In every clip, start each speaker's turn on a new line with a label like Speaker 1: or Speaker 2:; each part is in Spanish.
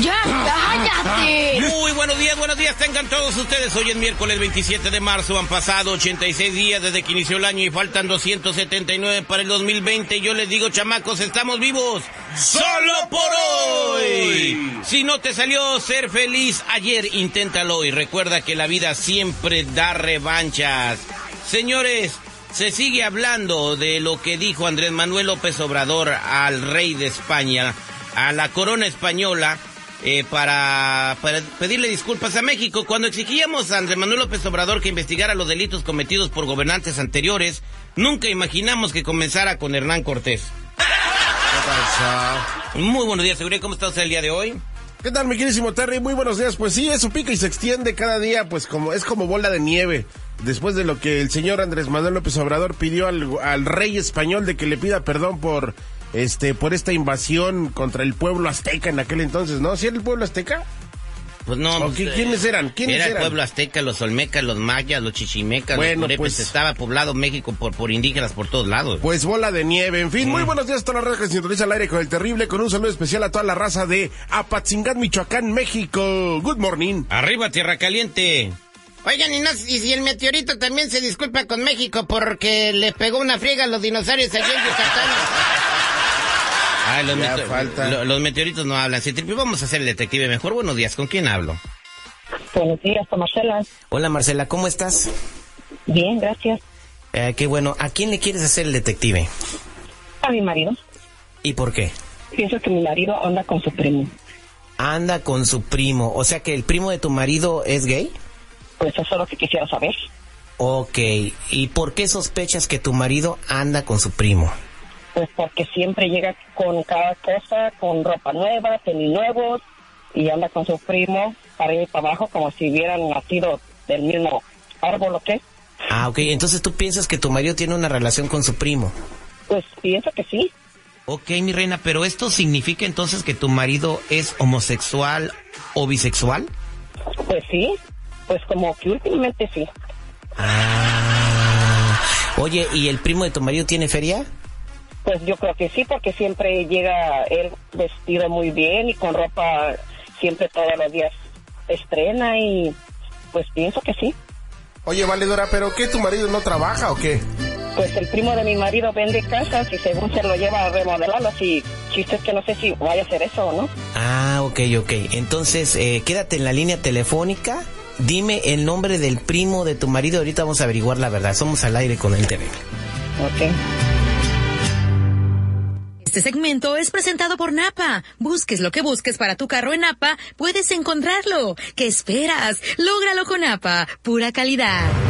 Speaker 1: ¡Ya, cállate!
Speaker 2: Muy buenos días, buenos días, tengan todos ustedes. Hoy es miércoles 27 de marzo, han pasado 86 días desde que inició el año y faltan 279 para el 2020. Yo les digo, chamacos, estamos vivos solo por hoy. Si no te salió ser feliz ayer, inténtalo hoy. Recuerda que la vida siempre da revanchas. Señores, se sigue hablando de lo que dijo Andrés Manuel López Obrador al rey de España, a la corona española, eh, para, para pedirle disculpas a México. Cuando exigíamos a Andrés Manuel López Obrador que investigara los delitos cometidos por gobernantes anteriores, nunca imaginamos que comenzara con Hernán Cortés. Muy buenos días, seguridad. ¿Cómo está usted el día de hoy?
Speaker 3: ¿Qué tal, mi queridísimo Terry? Muy buenos días. Pues sí, eso pica y se extiende cada día, pues como es como bola de nieve. Después de lo que el señor Andrés Manuel López Obrador pidió al rey español de que le pida perdón por este por esta invasión contra el pueblo azteca en aquel entonces, ¿no? ¿Sí era el pueblo azteca?
Speaker 2: Pues no.
Speaker 3: ¿O
Speaker 2: pues,
Speaker 3: qué-
Speaker 2: eh,
Speaker 3: ¿Quiénes eran? ¿Quiénes
Speaker 2: Era el
Speaker 3: eran?
Speaker 2: pueblo azteca, los olmecas, los mayas, los chichimecas,
Speaker 3: Bueno,
Speaker 2: los purépes.
Speaker 3: pues-
Speaker 2: Estaba poblado México por, por indígenas por todos lados.
Speaker 3: Pues bola de nieve, en fin, muy buenos días a toda la raza que se sintoniza al aire con el terrible, con un saludo especial a toda la raza de Apatzingán, Michoacán, México. Good morning.
Speaker 2: Arriba, Tierra Caliente.
Speaker 1: Oigan, y, no, y si el meteorito también se disculpa con México porque le pegó una friega a los dinosaurios allá en Yucatán.
Speaker 2: Ay, los,
Speaker 3: Ya
Speaker 2: meteor-
Speaker 3: falta.
Speaker 2: lo- los meteoritos no hablan. Si tripi, vamos a hacer el detective mejor. Buenos días, ¿con quién hablo?
Speaker 4: Buenos días, con Marcela.
Speaker 2: Hola, Marcela, ¿cómo estás?
Speaker 4: Bien, gracias.
Speaker 2: Eh, qué bueno. ¿A quién le quieres hacer el detective?
Speaker 4: A mi marido.
Speaker 2: ¿Y por qué?
Speaker 4: Pienso que mi marido anda con su primo.
Speaker 2: Anda con su primo. O sea que el primo de tu marido es gay.
Speaker 4: Pues eso es lo que quisiera saber.
Speaker 2: Ok. ¿Y por qué sospechas que tu marido anda con su primo?
Speaker 4: Pues porque siempre llega con cada cosa, con ropa nueva, tenis nuevos, y anda con su primo para ir para abajo como si hubieran nacido del mismo árbol o qué.
Speaker 2: Ah, ok. Entonces tú piensas que tu marido tiene una relación con su primo.
Speaker 4: Pues pienso que sí.
Speaker 2: Ok, mi reina, pero esto significa entonces que tu marido es homosexual o bisexual?
Speaker 4: Pues sí. Pues como que últimamente sí.
Speaker 2: Ah. Oye, ¿y el primo de tu marido tiene feria?
Speaker 4: Pues yo creo que sí, porque siempre llega él vestido muy bien y con ropa siempre todos los días estrena y pues pienso que sí.
Speaker 3: Oye, Valedora, ¿pero qué? ¿Tu marido no trabaja o qué?
Speaker 4: Pues el primo de mi marido vende casas y según se lo lleva a remodelarlas y chiste es que no sé si vaya a hacer eso o no.
Speaker 2: Ah, ok, ok. Entonces, eh, quédate en la línea telefónica. Dime el nombre del primo de tu marido. Ahorita vamos a averiguar la verdad. Somos al aire con el TV.
Speaker 4: Ok.
Speaker 5: Este segmento es presentado por Napa. Busques lo que busques para tu carro en Napa, puedes encontrarlo. ¿Qué esperas? Lógralo con Napa. Pura calidad.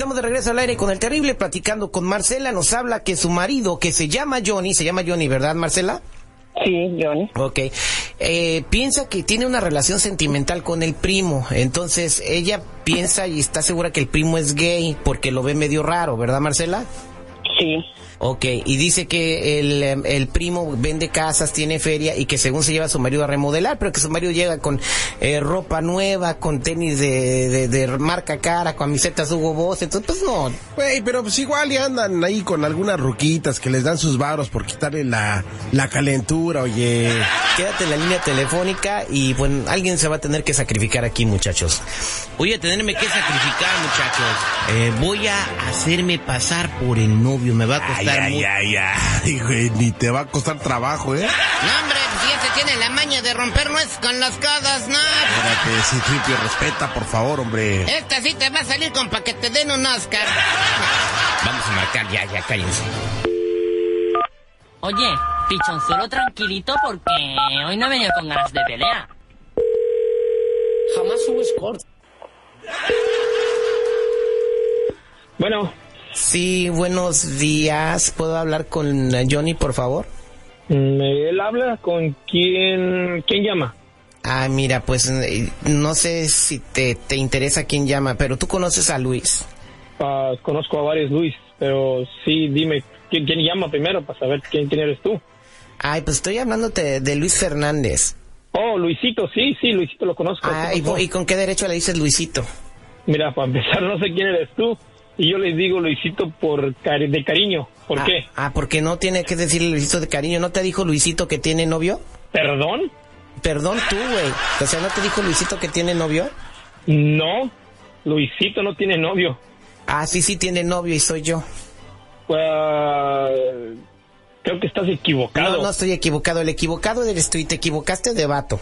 Speaker 2: Estamos de regreso al aire con el terrible platicando con Marcela. Nos habla que su marido, que se llama Johnny, se llama Johnny, ¿verdad, Marcela?
Speaker 4: Sí, Johnny.
Speaker 2: Ok. Eh, piensa que tiene una relación sentimental con el primo. Entonces ella piensa y está segura que el primo es gay porque lo ve medio raro, ¿verdad, Marcela?
Speaker 4: Sí.
Speaker 6: Ok, y dice que el, em, el primo vende casas, tiene feria y que según se lleva a su marido a remodelar, pero que su marido llega con eh, ropa nueva, con tenis de, de, de marca cara, camisetas Hugo Boss, entonces pues no.
Speaker 3: Güey, pero pues igual y andan ahí con algunas ruquitas que les dan sus varos por quitarle la, la calentura, oye.
Speaker 6: Quédate en la línea telefónica y bueno, alguien se va a tener que sacrificar aquí, muchachos.
Speaker 2: Voy a tenerme que sacrificar, muchachos. Eh, voy a hacerme pasar por el novio. Me va a costar
Speaker 3: Ay,
Speaker 2: mucho.
Speaker 3: ay, ay, ay, güey, ni te va a costar trabajo, ¿eh?
Speaker 1: No, hombre, si ese tiene la maña de romper nueces con las codas, no.
Speaker 3: Espérate, sí, Tripio, respeta, por favor, hombre.
Speaker 1: Esta sí te va a salir con pa' que te den un Oscar.
Speaker 2: Vamos a marcar, ya, ya, cállense.
Speaker 7: Oye, pichonzuelo tranquilito porque hoy no he venido con ganas de pelea.
Speaker 8: Jamás subes corto.
Speaker 6: Bueno. Sí, buenos días. ¿Puedo hablar con Johnny, por favor?
Speaker 9: Mm, Él habla con quién, quién llama.
Speaker 6: Ah, mira, pues eh, no sé si te, te interesa quién llama, pero tú conoces a Luis.
Speaker 9: Ah, conozco a varios Luis, pero sí, dime, ¿quién, quién llama primero para saber quién, quién eres tú?
Speaker 6: Ay, pues estoy hablándote de Luis Fernández.
Speaker 9: Oh, Luisito, sí, sí, Luisito lo conozco.
Speaker 6: Ah,
Speaker 9: ¿Qué
Speaker 6: ¿y, y con qué derecho le dices Luisito?
Speaker 9: Mira, para empezar, no sé quién eres tú. Y yo les digo Luisito por cari- de cariño. ¿Por
Speaker 6: ah,
Speaker 9: qué?
Speaker 6: Ah, porque no tiene que decirle Luisito de cariño. ¿No te dijo Luisito que tiene novio?
Speaker 9: ¿Perdón?
Speaker 6: Perdón tú, güey. O sea, ¿no te dijo Luisito que tiene novio?
Speaker 9: No, Luisito no tiene novio.
Speaker 6: Ah, sí, sí tiene novio y soy yo.
Speaker 9: Ah, creo que estás equivocado.
Speaker 6: No, no estoy equivocado. El equivocado eres tú y te equivocaste de vato.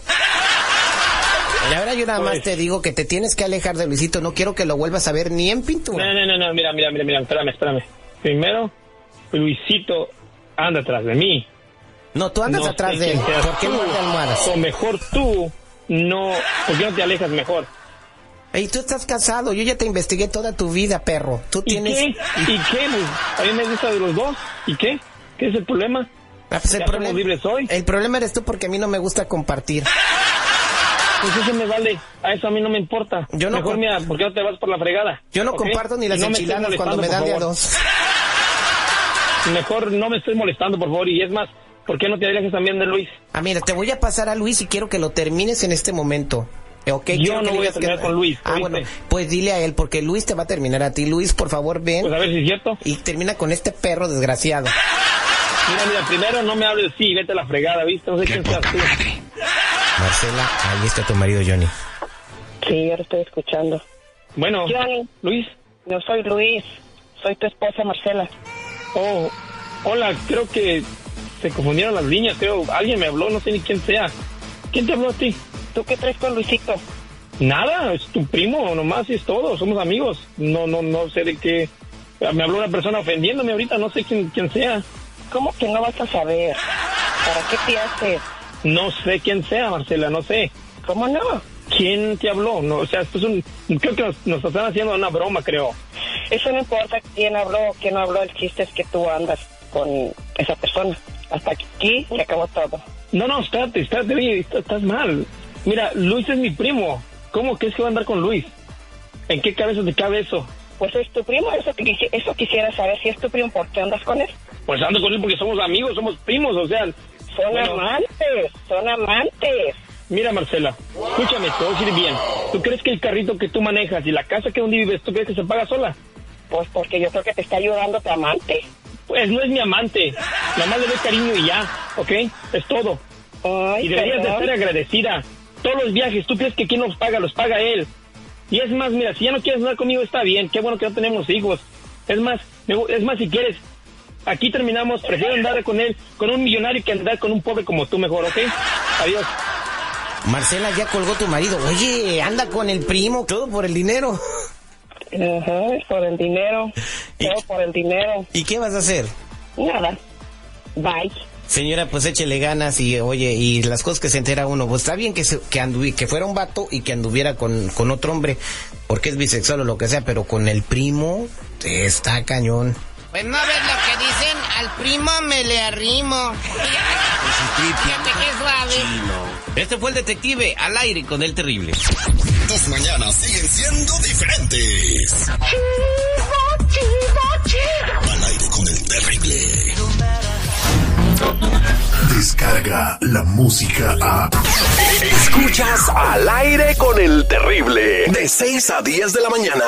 Speaker 6: Y ahora yo nada más
Speaker 9: Pues-
Speaker 6: te digo que te tienes que alejar de Luisito. No quiero que lo vuelvas a ver ni en pintura.
Speaker 9: No, no, no, no, mira, mira, mira, mira, espérame, espérame. Primero, Luisito anda atrás de mí.
Speaker 6: No, tú andas
Speaker 9: No
Speaker 6: atrás de él. ¿Por qué no de almohadas?
Speaker 9: O mejor tú, no, ¿por qué no te alejas mejor?
Speaker 6: Ey, tú estás casado. Yo ya te investigué toda tu vida, perro. Tú
Speaker 9: ¿Y
Speaker 6: tienes...
Speaker 9: qué? ¿Y qué? A mí me gusta de los dos. ¿Y qué? ¿Qué es el problema?
Speaker 6: Ah, pues el. El problema eres tú porque a mí no me gusta compartir.
Speaker 9: Pues eso me vale. A eso a mí no me importa.
Speaker 6: Yo no
Speaker 9: Mejor,
Speaker 6: com-
Speaker 9: mira, ¿por qué no te vas por la fregada?
Speaker 6: Yo no comparto ni las
Speaker 9: no
Speaker 6: enchiladas cuando me dan de a dos.
Speaker 9: Mejor no me estés molestando, por favor. Y es más, ¿por qué no te alejas también de Luis?
Speaker 6: Ah, mira, te voy a pasar a Luis y quiero que lo termines en este momento. Eh, ¿Ok?
Speaker 9: Yo no voy a terminar con Luis,
Speaker 6: Ah,
Speaker 9: ¿oíste?
Speaker 6: bueno, pues dile a él, porque Luis te va a terminar a ti. Luis, por favor, ven.
Speaker 9: Pues a ver si es cierto.
Speaker 6: Y termina con este perro desgraciado.
Speaker 9: Mira, mira, primero no me hables así, vete a la fregada, ¿viste? No sé quién seas tú.
Speaker 6: Marcela, ahí está tu marido Johnny.
Speaker 4: Sí, ahora estoy escuchando.
Speaker 9: Bueno,
Speaker 4: Johnny,
Speaker 9: Luis.
Speaker 4: yo soy Luis. Soy tu esposa Marcela.
Speaker 9: Oh, hola, creo que se confundieron las líneas, creo. Alguien me habló, no sé ni quién sea. ¿Quién te habló a ti?
Speaker 4: ¿Tú qué traes con Luisito?
Speaker 9: Nada, es tu primo, nomás y es todo, somos amigos. No, no, no sé de qué. Me habló una persona ofendiéndome ahorita, no sé quién, quién sea.
Speaker 4: ¿Cómo que no vas a saber? ¿Para qué te haces?
Speaker 9: No sé quién sea, Marcela, no sé.
Speaker 4: ¿Cómo no?
Speaker 9: ¿Quién te habló? No, o sea, esto es un. Creo que nos, nos están haciendo una broma, creo.
Speaker 4: Eso no importa quién habló o quién no habló. El chiste es que tú andas con esa persona. Hasta aquí se acabó todo.
Speaker 9: No, no, espérate, espérate, oye, estás, mal. Mira, Luis es mi primo. ¿Cómo crees que va a andar con Luis? ¿En qué cabeza te cabe eso?
Speaker 4: Pues es tu primo. Eso, eso quisiera saber. Si es tu primo, ¿por qué andas con él?
Speaker 9: Pues ando con él porque somos amigos, somos primos, o sea.
Speaker 4: Son
Speaker 9: bueno,
Speaker 4: amantes. Son amantes.
Speaker 9: Mira, Marcela, escúchame, te voy a decir bien. ¿Tú crees que el carrito que tú manejas y la casa que donde vives, tú crees que se paga sola?
Speaker 4: Pues porque yo creo que te está ayudando tu amante.
Speaker 9: Pues no es mi amante. Nada más le doy cariño y ya, ¿ok? Es todo.
Speaker 4: Ay,
Speaker 9: y deberías de estar agradecida. Todos los viajes, ¿tú crees que quién los paga? Los paga él. Y es más, mira, si ya no quieres andar conmigo, está bien. Qué bueno que no tenemos hijos. Es más, es más, si quieres, aquí terminamos. Prefiero andar con él, con un millonario, que andar con un pobre como tú mejor, ¿ok? Adiós.
Speaker 6: Marcela, ya colgó tu marido. Oye, anda con el primo, todo por el dinero.
Speaker 4: Ajá, es por el dinero. Todo por el dinero.
Speaker 6: ¿Y qué vas a hacer?
Speaker 4: Nada. Bye.
Speaker 6: Señora, pues échele ganas y oye, y las cosas que se entera uno, pues está bien que, se- que, anduvi- que fuera un vato y que anduviera con, con otro hombre, porque es bisexual o lo que sea, pero con el primo está cañón.
Speaker 1: Pues no ves lo que dicen, al primo me le arrimo. Fíjate qué suave.
Speaker 2: Este fue el detective al aire con el terrible.
Speaker 10: Tus mañanas siguen siendo diferentes. Al aire con el terrible.
Speaker 11: Descarga la música a.
Speaker 12: Escuchas al aire con el terrible. De 6 a 10 de la mañana.